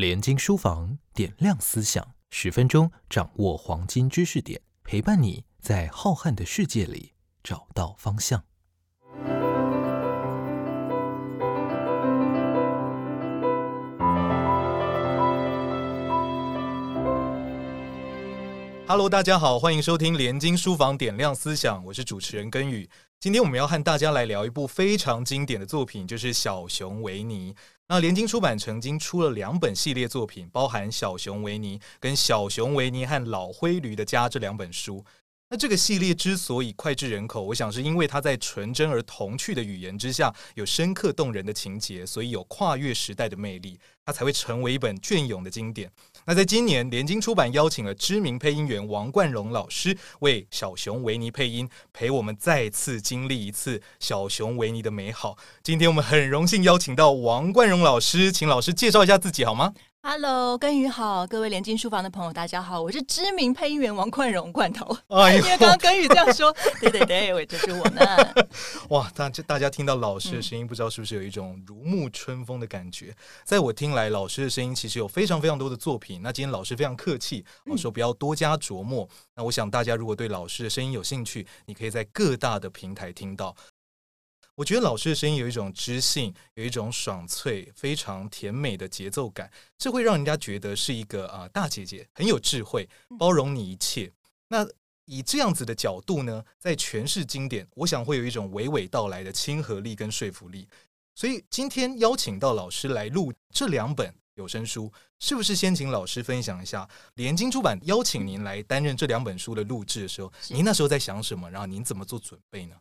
联经书房点亮思想，十分钟掌握黄金知识点，陪伴你在浩瀚的世界里找到方向。Hello，大家好，欢迎收听连经书房点亮思想，我是主持人根宇。今天我们要和大家来聊一部非常经典的作品，就是《小熊维尼》。那联经出版曾经出了两本系列作品，包含《小熊维尼》跟《小熊维尼和老灰驴的家》这两本书。那这个系列之所以脍炙人口，我想是因为它在纯真而童趣的语言之下，有深刻动人的情节，所以有跨越时代的魅力，它才会成为一本隽永的经典。那在今年，联经出版邀请了知名配音员王冠荣老师为小熊维尼配音，陪我们再次经历一次小熊维尼的美好。今天我们很荣幸邀请到王冠荣老师，请老师介绍一下自己好吗？Hello，根宇好，各位联经书房的朋友，大家好，我是知名配音员王冠荣罐头。哎，因为刚刚根宇这样说，对对对，我就是我呢。哇，大大家听到老师的声音，不知道是不是有一种如沐春风的感觉？在我听来，老师的声音其实有非常非常多的作品。那今天老师非常客气，我说不要多加琢磨。那我想大家如果对老师的声音有兴趣，你可以在各大的平台听到。我觉得老师的声音有一种知性，有一种爽脆、非常甜美的节奏感，这会让人家觉得是一个啊大姐姐，很有智慧，包容你一切。那以这样子的角度呢，在诠释经典，我想会有一种娓娓道来的亲和力跟说服力。所以今天邀请到老师来录这两本有声书，是不是先请老师分享一下联经出版邀请您来担任这两本书的录制的时候，您那时候在想什么？然后您怎么做准备呢？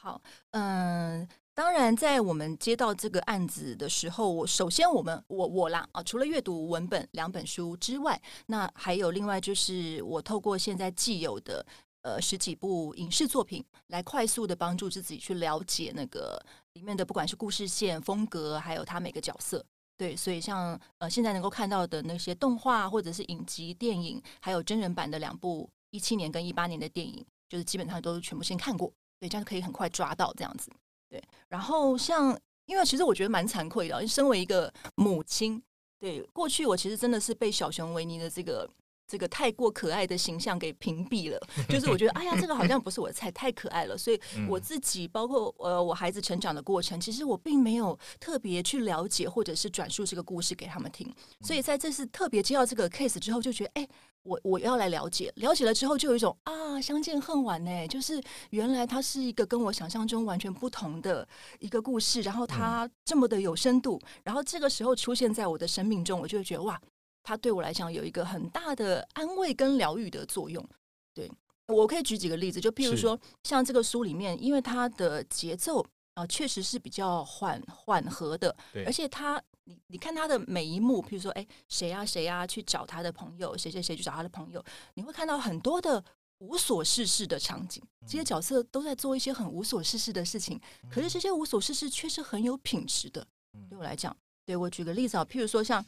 好，嗯，当然，在我们接到这个案子的时候，我首先我们我我啦啊，除了阅读文本两本书之外，那还有另外就是我透过现在既有的呃十几部影视作品，来快速的帮助自己去了解那个里面的不管是故事线风格，还有他每个角色。对，所以像呃现在能够看到的那些动画或者是影集电影，还有真人版的两部一七年跟一八年的电影，就是基本上都全部先看过。这样可以很快抓到这样子。对，然后像，因为其实我觉得蛮惭愧的，因为身为一个母亲，对过去我其实真的是被小熊维尼的这个这个太过可爱的形象给屏蔽了。就是我觉得，哎呀，这个好像不是我的菜，太可爱了。所以我自己，包括呃我孩子成长的过程，其实我并没有特别去了解或者是转述这个故事给他们听。所以在这次特别接到这个 case 之后，就觉得，哎。我我要来了解，了解了之后就有一种啊，相见恨晚呢。就是原来它是一个跟我想象中完全不同的一个故事，然后它这么的有深度，然后这个时候出现在我的生命中，我就会觉得哇，它对我来讲有一个很大的安慰跟疗愈的作用。对我可以举几个例子，就譬如说像这个书里面，因为它的节奏啊确实是比较缓缓和的，而且它。你你看他的每一幕，比如说，哎，谁呀谁呀去找他的朋友，谁谁谁去找他的朋友，你会看到很多的无所事事的场景。这些角色都在做一些很无所事事的事情，可是这些无所事事却是很有品质的。对我来讲，对我举个例子啊，譬如说像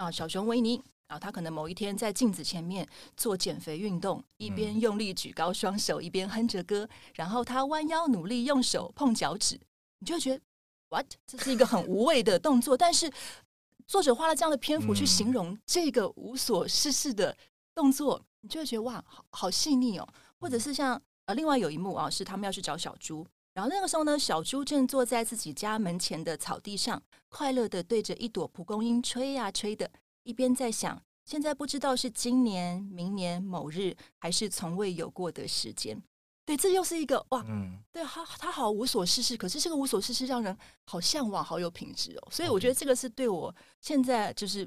啊小熊维尼啊，他可能某一天在镜子前面做减肥运动，一边用力举高双手，一边哼着歌，然后他弯腰努力用手碰脚趾，你就会觉得。What？这是一个很无谓的动作，但是作者花了这样的篇幅去形容这个无所事事的动作，你就会觉得哇，好好细腻哦。或者是像呃，另外有一幕啊，是他们要去找小猪，然后那个时候呢，小猪正坐在自己家门前的草地上，快乐的对着一朵蒲公英吹呀吹的，一边在想，现在不知道是今年、明年某日，还是从未有过的时间。对，这又是一个哇，对，他他好无所事事，可是这个无所事事让人好向往，好有品质哦。所以我觉得这个是对我现在就是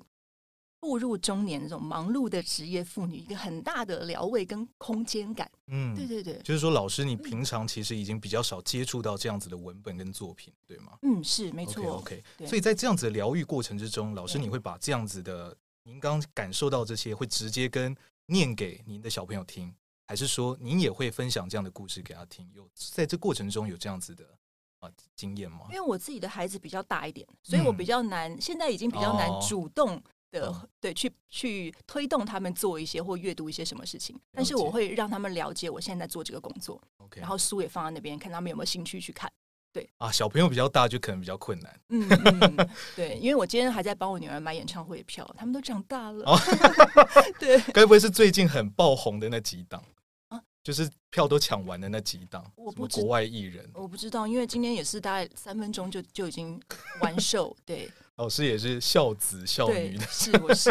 步入中年这种忙碌的职业妇女一个很大的疗慰跟空间感。嗯，对对对，就是说老师，你平常其实已经比较少接触到这样子的文本跟作品，对吗？嗯，是没错。OK，所以在这样子的疗愈过程之中，老师你会把这样子的您刚感受到这些，会直接跟念给您的小朋友听。还是说您也会分享这样的故事给他听？有在这过程中有这样子的啊经验吗？因为我自己的孩子比较大一点，所以我比较难，现在已经比较难主动的对去去推动他们做一些或阅读一些什么事情。但是我会让他们了解我现在在做这个工作，OK，然后书也放在那边，看他们有没有兴趣去看。对啊，小朋友比较大就可能比较困难。嗯嗯，对，因为我今天还在帮我女儿买演唱会票，他们都长大了。哦对，该不会是最近很爆红的那几档啊就是票都抢完的那几档，我不国外艺人，我不知道，因为今天也是大概三分钟就就已经完售。对老师也是孝子孝女的，。是我是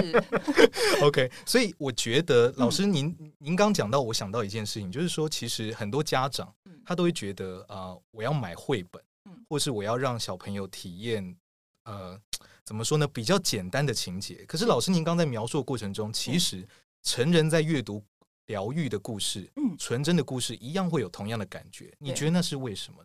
OK，所以我觉得嗯老师您、您刚讲到，我想到一件事情，就是说，其实很多家长嗯他都会觉得啊、呃我要买绘本，嗯或是我要让小朋友体验呃怎么说呢，比较简单的情节。可是老师您刚在描述的过程中，其实成人在阅读疗愈的故事，嗯纯真的故事，一样会有同样的感觉。你觉得那是为什么？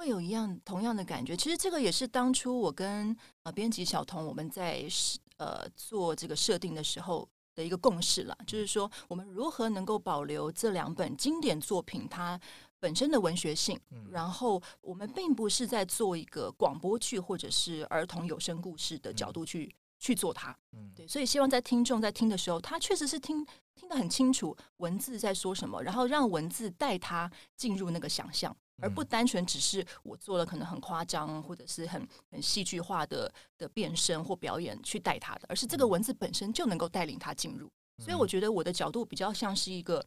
会有一样同样的感觉。其实这个也是当初我跟呃编辑小童我们在设呃做这个设定的时候的一个共识了，就是说我们如何能够保留这两本经典作品它本身的文学性，嗯然后我们并不是在做一个广播剧或者是儿童有声故事的角度去。去做它，嗯，对，所以希望在听众在听的时候，他确实是听听得很清楚文字在说什么，然后让文字带他进入那个想象，而不嗯单纯只是我做了可能很夸张或者是很很戏剧化的的变身或表演去带他的，而是这个文字本身就能够带领他进入。所以我觉得我的角度比较像是一个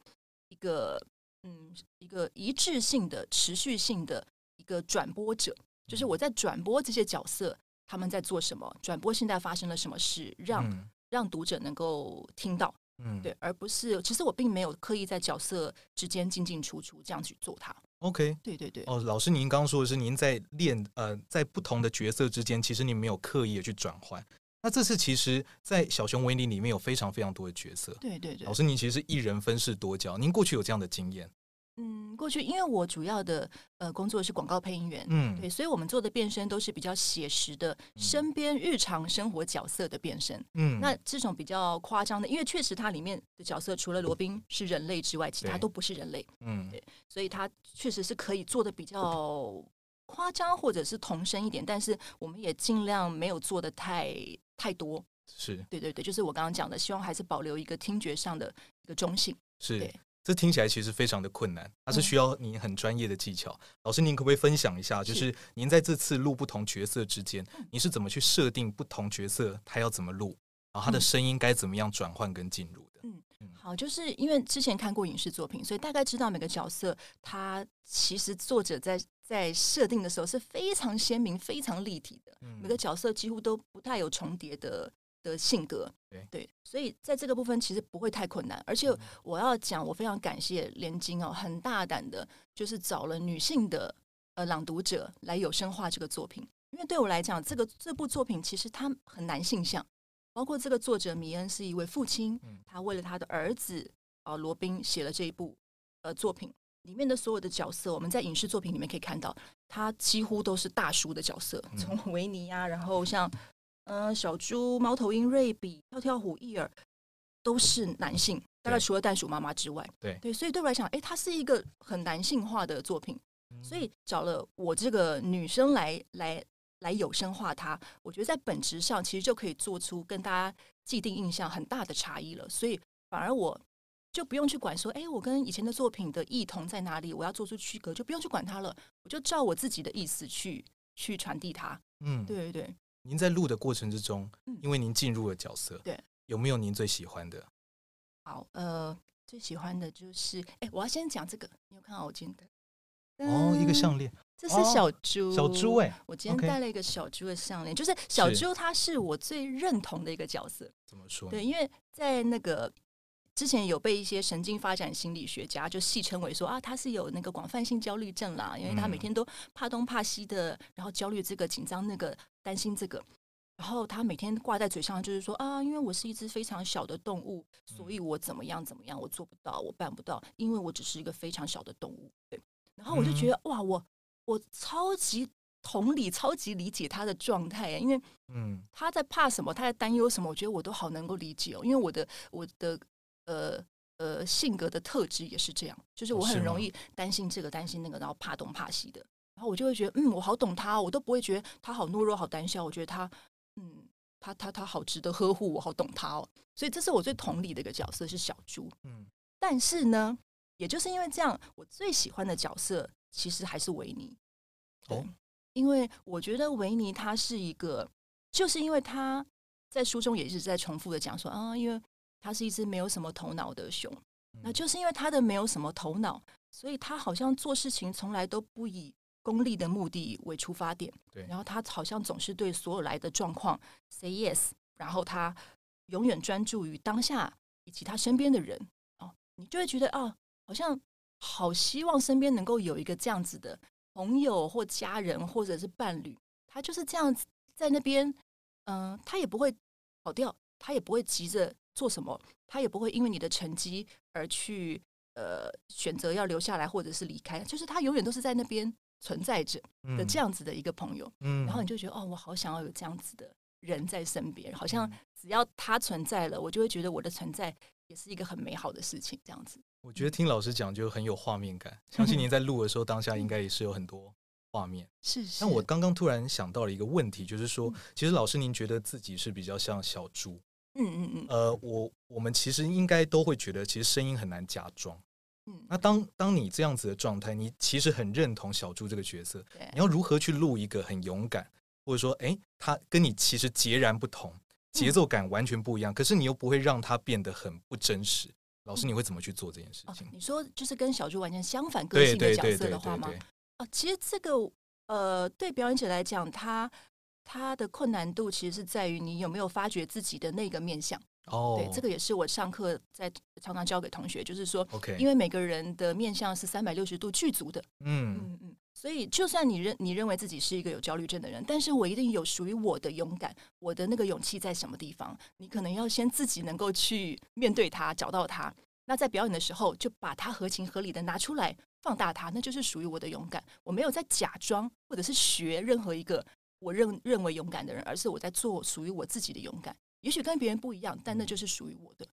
一个嗯一个一致性的、持续性的一个转播者，就是我在转播这些角色他们在做什么，转播现在发生了什么事，让、嗯。让读者能够听到，嗯，对，而不是其实我并没有刻意在角色之间进进出出这样去做它。，OK。对对对，哦，老师，您刚刚说的是您在练呃，在不同的角色之间，其实您没有刻意的去转换。那这次其实，在小熊维尼里面有非常非常多的角色。对对对老。师，您其实是一人分饰多角，您过去有这样的经验？嗯，过去因为我主要的呃工作是广告配音员，嗯，对，所以我们做的变身都是比较写实的身边日常生活角色的变身。嗯，那这种比较夸张的，因为确实它里面的角色除了罗宾是人类之外，其他都不是人类，嗯对所以它确实是可以做的比较夸张或者是童声一点，但是我们也尽量没有做的太太多。是对对对，就是我刚刚讲的，希望还是保留一个听觉上的一个中性。是对，这听起来其实非常的困难，它是需要你很专业的技巧。老师，您可不可以分享一下，就是您在这次录不同角色之间，你是怎么去设定不同角色他要怎么录，然后他的嗯。声音该怎么样转换跟进入的？嗯。好，就是因为之前看过影视作品，所以大概知道每个角色他其实作者在在设定的时候是非常鲜明、非常立体的，嗯。每个角色几乎都不太有重叠的的性格。对所以在这个部分其实不会太困难。而且我要讲，我非常感谢连金哦，很大胆的，就是找了女性的呃朗读者来有声化这个作品，因为对我来讲，这个这部作品其实它很男性向。包括这个作者米恩是一位父亲嗯，他为了他的儿子啊罗宾写了这一部呃作品。里面的所有的角色，我们在影视作品里面可以看到，他几乎都是大叔的角色，嗯从维尼啊，然后像呃小猪、猫头鹰、瑞比、跳跳虎、伊尔，都是男性，大概除了袋鼠妈妈之外，对对，所以对我来讲，哎，它是一个很男性化的作品，嗯所以找了我这个女生来来来有声化它，我觉得在本质上其实就可以做出跟大家既定印象很大的差异了。所以反而我就不用去管说，哎，我跟以前的作品的异同在哪里，我要做出区隔，就不用去管它了，我就照我自己的意思去去传递它。嗯，对对对，您在录的过程之中嗯，因为您进入了角色，对，有没有您最喜欢的？好，呃，最喜欢的就是，哎，我要先讲这个，你有看到我今天的？哦，一个嗯项链，这是哦小猪，小猪哎，我今天戴了一个小猪的项链，就是小是猪，它是我最认同的一个角色。怎么说？对，，因为在那个之前有被一些神经发展心理学家就戏称为说啊，他是有那个广泛性焦虑症啦，因为他每嗯天都怕东怕西的，然后焦虑这个、紧张那个、担心这个。然后他每天挂在嘴上就是说啊，因为我是一只非常小的动物，所以我怎么样怎么样，我做不到，我办不到，因为我只是一个非常小的动物。对，然后我就觉得、哇，我我超级同理、超级理解他的状态耶，因为嗯他在怕什么，他在担忧什么，我觉得我都好能够理解哦。因为我的我的呃呃性格的特质也是这样，就是我很容易担心这个担心那个，然后怕东怕西的。然后我就会觉得，嗯，我好懂他哦，我都不会觉得他好懦弱、好胆小。我觉得他，嗯，他他他好值得呵护，我好懂他哦。所以这是我最同理的一个角色是小猪。嗯但是呢，也就是因为这样，我最喜欢的角色其实还是维尼。对哦，因为我觉得维尼他是一个，就是因为他在书中也一直在重复的讲说啊，因为他是一只没有什么头脑的熊，那嗯。就是因为他的没有什么头脑，所以他好像做事情从来都不以功利的目的为出发点，对。然后他好像总是对所有来的状况 say yes，然后他永远专注于当下以及他身边的人。哦，你就会觉得啊，好像好希望身边能够有一个这样子的朋友或家人或者是伴侣，他就是这样子在那边，嗯、他也不会跑掉，他也不会急着做什么，他也不会因为你的成绩而去呃选择要留下来或者是离开，就是他永远都是在那边存在着的这，样子的一个朋友。嗯然后你就觉得哦，我好想要有这样子的人在身边，好像嗯只要他存在了，我就会觉得我的存在也是一个很美好的事情，这样子。我觉得听老师讲就很有画面感，相信您在录的时候当下应该也是有很多画面。是是。但我刚刚突然想到了一个问题，就是说嗯，其实老师您觉得自己是比较像小猪，嗯嗯嗯呃，我我们其实应该都会觉得，其实声音很难假装。嗯，那当当你这样子的状态，你其实很认同小猪这个角色，对你要如何去录一个很勇敢，或者说，诶，他跟你其实截然不同，节奏感完全不一样，可是你又不会让他变得很不真实。老师，你会怎么去做这件事哦情？，你说就是跟小猪完全相反个对性的角色的话吗？对对，哦，其实这个呃，对表演者来讲，他他的困难度其实是在于你有没有发掘自己的那个面相。哦，对，这个也是我上课在常常教给同学，就是说，OK，因为每个人的面相是三百六十度具足的，嗯嗯嗯，所以就算你认你认为自己是一个有焦虑症的人，但是我一定有属于我的勇敢，我的那个勇气在什么地方？你可能要先自己能够去面对它，找到它。那在表演的时候，就把它合情合理的拿出来，放大它，那就是属于我的勇敢。我没有在假装或者是学任何一个我认认为勇敢的人，而是我在做属于我自己的勇敢。也许跟别人不一样，但那就是属于我的。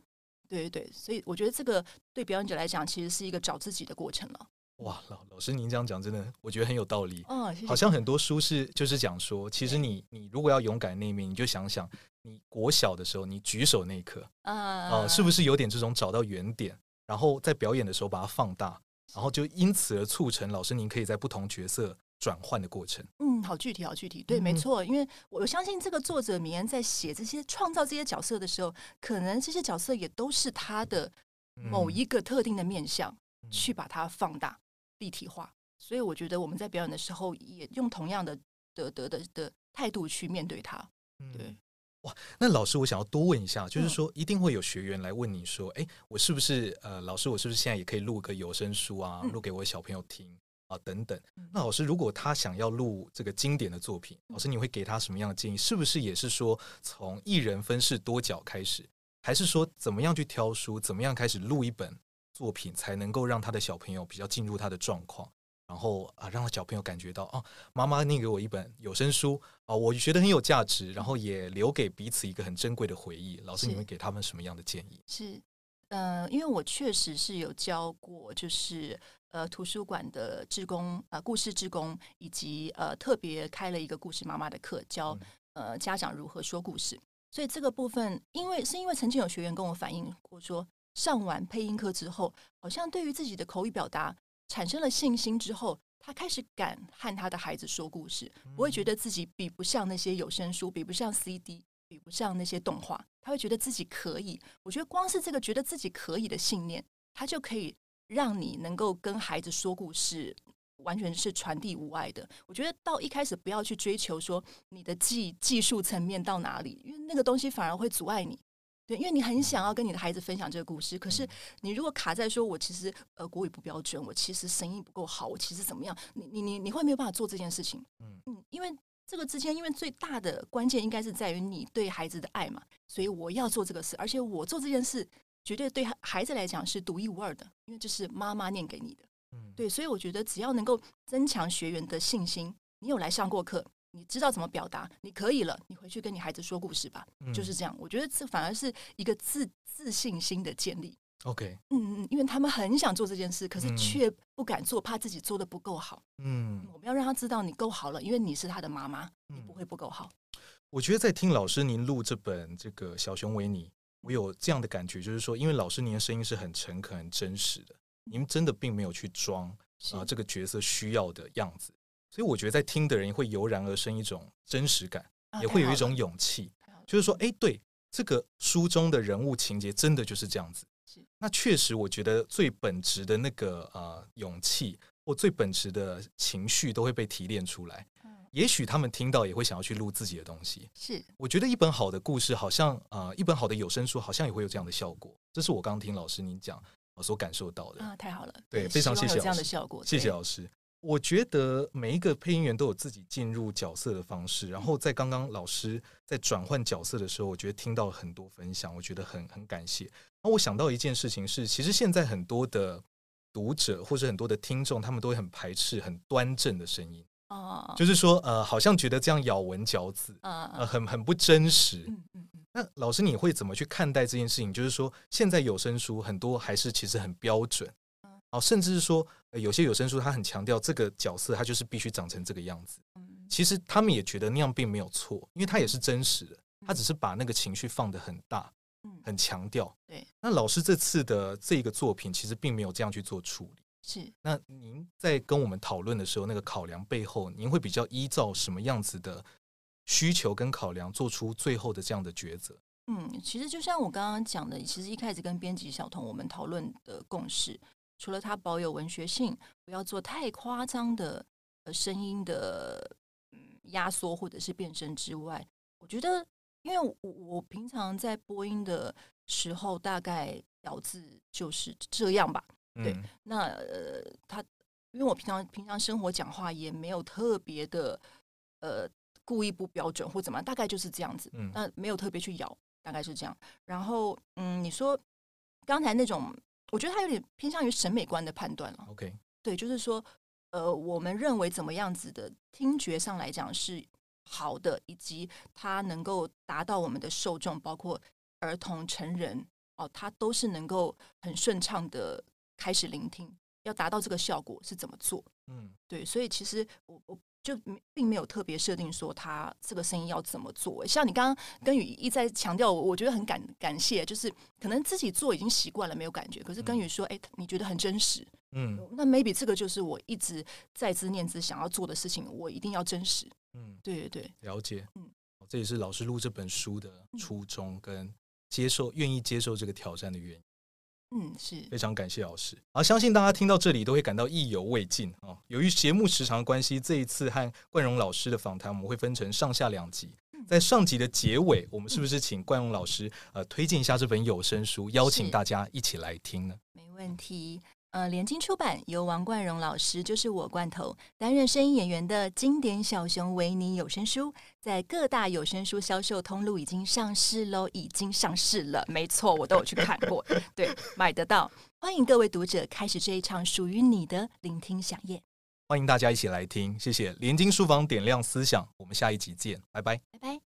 对对对，所以我觉得这个对表演者来讲，其实是一个找自己的过程了。哇，老老师您这样讲真的，我觉得很有道理。哦，谢谢好像很多书是就是讲说，其实你你如果要勇敢那一面，你就想想你国小的时候你举手那一刻，啊哦、是不是有点这种找到原点，然后在表演的时候把它放大，然后就因此而促成老师您可以在不同角色转换的过程。嗯，好具体，好具体，对，没嗯错，因为我相信这个作者米安在写这些创造这些角色的时候，可能这些角色也都是他的某一个特定的面相，嗯。去把它放大、立体化。所以我觉得我们在表演的时候，也用同样的的的的的态度去面对它。嗯。哇，那老师，我想要多问一下，就是嗯。说，一定会有学员来问你说，哎，我是不是呃，老师，我是不是现在也可以录个有声书啊，嗯。录给我小朋友听啊，等等嗯。那老师，如果他想要录这个经典的作品，老师你会给他什么样的建议？是不是也是说从一人分饰多角开始，还是说怎么样去挑书，怎么样开始录一本作品，才能够让他的小朋友比较进入他的状况？然后啊，让他小朋友感觉到啊，妈妈念给我一本有声书啊，我觉得很有价值，然后也留给彼此一个很珍贵的回忆。老师，你会给他们什么样的建议？是，呃，因为我确实是有教过，就是呃图书馆的志工，呃故事志工，以及呃特别开了一个故事妈妈的课，教呃家长如何说故事。所以这个部分，因为是因为曾经有学员跟我反映过说，上完配音课之后，好像对于自己的口语表达产生了信心之后，他开始敢和他的孩子说故事，不会觉得自己比不上那些有声书，比不上 CD，比不上那些动画，他会觉得自己可以。我觉得光是这个觉得自己可以的信念，他就可以让你能够跟孩子说故事，完全是传递无碍的。我觉得到一开始不要去追求说你的技技术层面到哪里，因为那个东西反而会阻碍你。对，因为你很想要跟你的孩子分享这个故事，可是你如果卡在说我其实呃国语不标准，我其实声音不够好，我其实怎么样，你你你你会没有办法做这件事情。嗯嗯，因为这个之间，因为最大的关键应该是在于你对孩子的爱嘛，所以我要做这个事，而且我做这件事绝对对孩子来讲是独一无二的，因为这是妈妈念给你的。嗯，对，所以我觉得只要能够增强学员的信心，你有来上过课，你知道怎么表达，你可以了，你回去跟你孩子说故事吧，嗯就是这样。我觉得这反而是一个自自信心的建立。OK，嗯嗯，因为他们很想做这件事，可是嗯却不敢做，怕自己做的不够好。嗯，我们要让他知道你够好了，因为你是他的妈妈，你嗯不会不够好。我觉得在听老师您录这本这个小熊维尼，我有这样的感觉，就是说，因为老师您的声音是很诚恳、很真实的，您真的并没有去装是啊、这个角色需要的样子，所以我觉得在听的人也会油然而生一种真实感，啊也会有一种勇气，就是说，哎，对，这个书中的人物情节真的就是这样子是。那确实，我觉得最本质的那个呃勇气或最本质的情绪都会被提炼出来。嗯也许他们听到也会想要去录自己的东西。是我觉得一本好的故事，好像呃，一本好的有声书，好像也会有这样的效果。这是我刚刚听老师您讲，我所感受到的。啊，太好了，对非常谢谢有这样的效果，谢谢老师。我觉得每一个配音员都有自己进入角色的方式，然后在刚刚老师在转换角色的时候，我觉得听到了很多分享，我觉得很很感谢。那我想到一件事情是，其实现在很多的读者或者很多的听众，他们都会很排斥很端正的声音，啊，就是说呃，好像觉得这样咬文嚼字，啊呃，很很不真实。嗯嗯嗯，那老师，你会怎么去看待这件事情？就是说，现在有声书很多还是其实很标准嗯，哦，甚至是说，呃有些有声书它很强调这个角色他就是必须长成这个样子。嗯其实他们也觉得那样并没有错，因为他也是真实的，他只是把那个情绪放得很大，嗯，很强调。对，那老师这次的这个作品其实并没有这样去做处理。是那您在跟我们讨论的时候，那个考量背后，您会比较依照什么样子的需求跟考量，做出最后的这样的抉择？嗯，其实就像我刚刚讲的，其实一开始跟编辑小童我们讨论的共识，除了他保有文学性，不要做太夸张的呃声音的嗯压缩或者是变声之外，我觉得，因为我我平常在播音的时候，大概咬字就是这样吧。对嗯那呃，他因为我平常平常生活讲话也没有特别的呃故意不标准或怎么样，大概就是这样子。嗯那没有特别去咬，大概是这样。然后嗯，你说刚才那种，我觉得他有点偏向于审美观的判断了。，OK，对，就是说呃，我们认为怎么样子的听觉上来讲是好的，以及它能够达到我们的受众，包括儿童、成人哦，它都是能够很顺畅的开始聆听。要达到这个效果是怎么做？嗯对，所以其实我我就并没有特别设定说他这个声音要怎么做。像你刚刚跟宇一再强调，我我觉得很感感谢，就是可能自己做已经习惯了，没有感觉。可是跟宇说，哎、你觉得很真实，嗯那 maybe 这个就是我一直在之念之想要做的事情，我一定要真实。嗯，对对对，了解。嗯哦这也是老师录这本书的初衷跟接受愿意接受这个挑战的原因。嗯，是非常感谢老师。好，相信大家听到这里都会感到意犹未尽啊、哦。由于节目时长的关系，这一次和冠荣老师的访谈，我们会分成上下两集。在上集的结尾，我们是不是请冠荣老师呃推荐一下这本有声书，邀请大家一起来听呢？没问题。呃，联经出版由王冠荣老师，就是我罐头担任声音演员的经典小熊维尼有声书，在各大有声书销售通路已经上市喽，已经上市了，没错，我都有去看过，对，买得到。欢迎各位读者开始这一场属于你的聆听飨宴，欢迎大家一起来听，谢谢联经书房点亮思想，我们下一集见，拜拜。拜拜。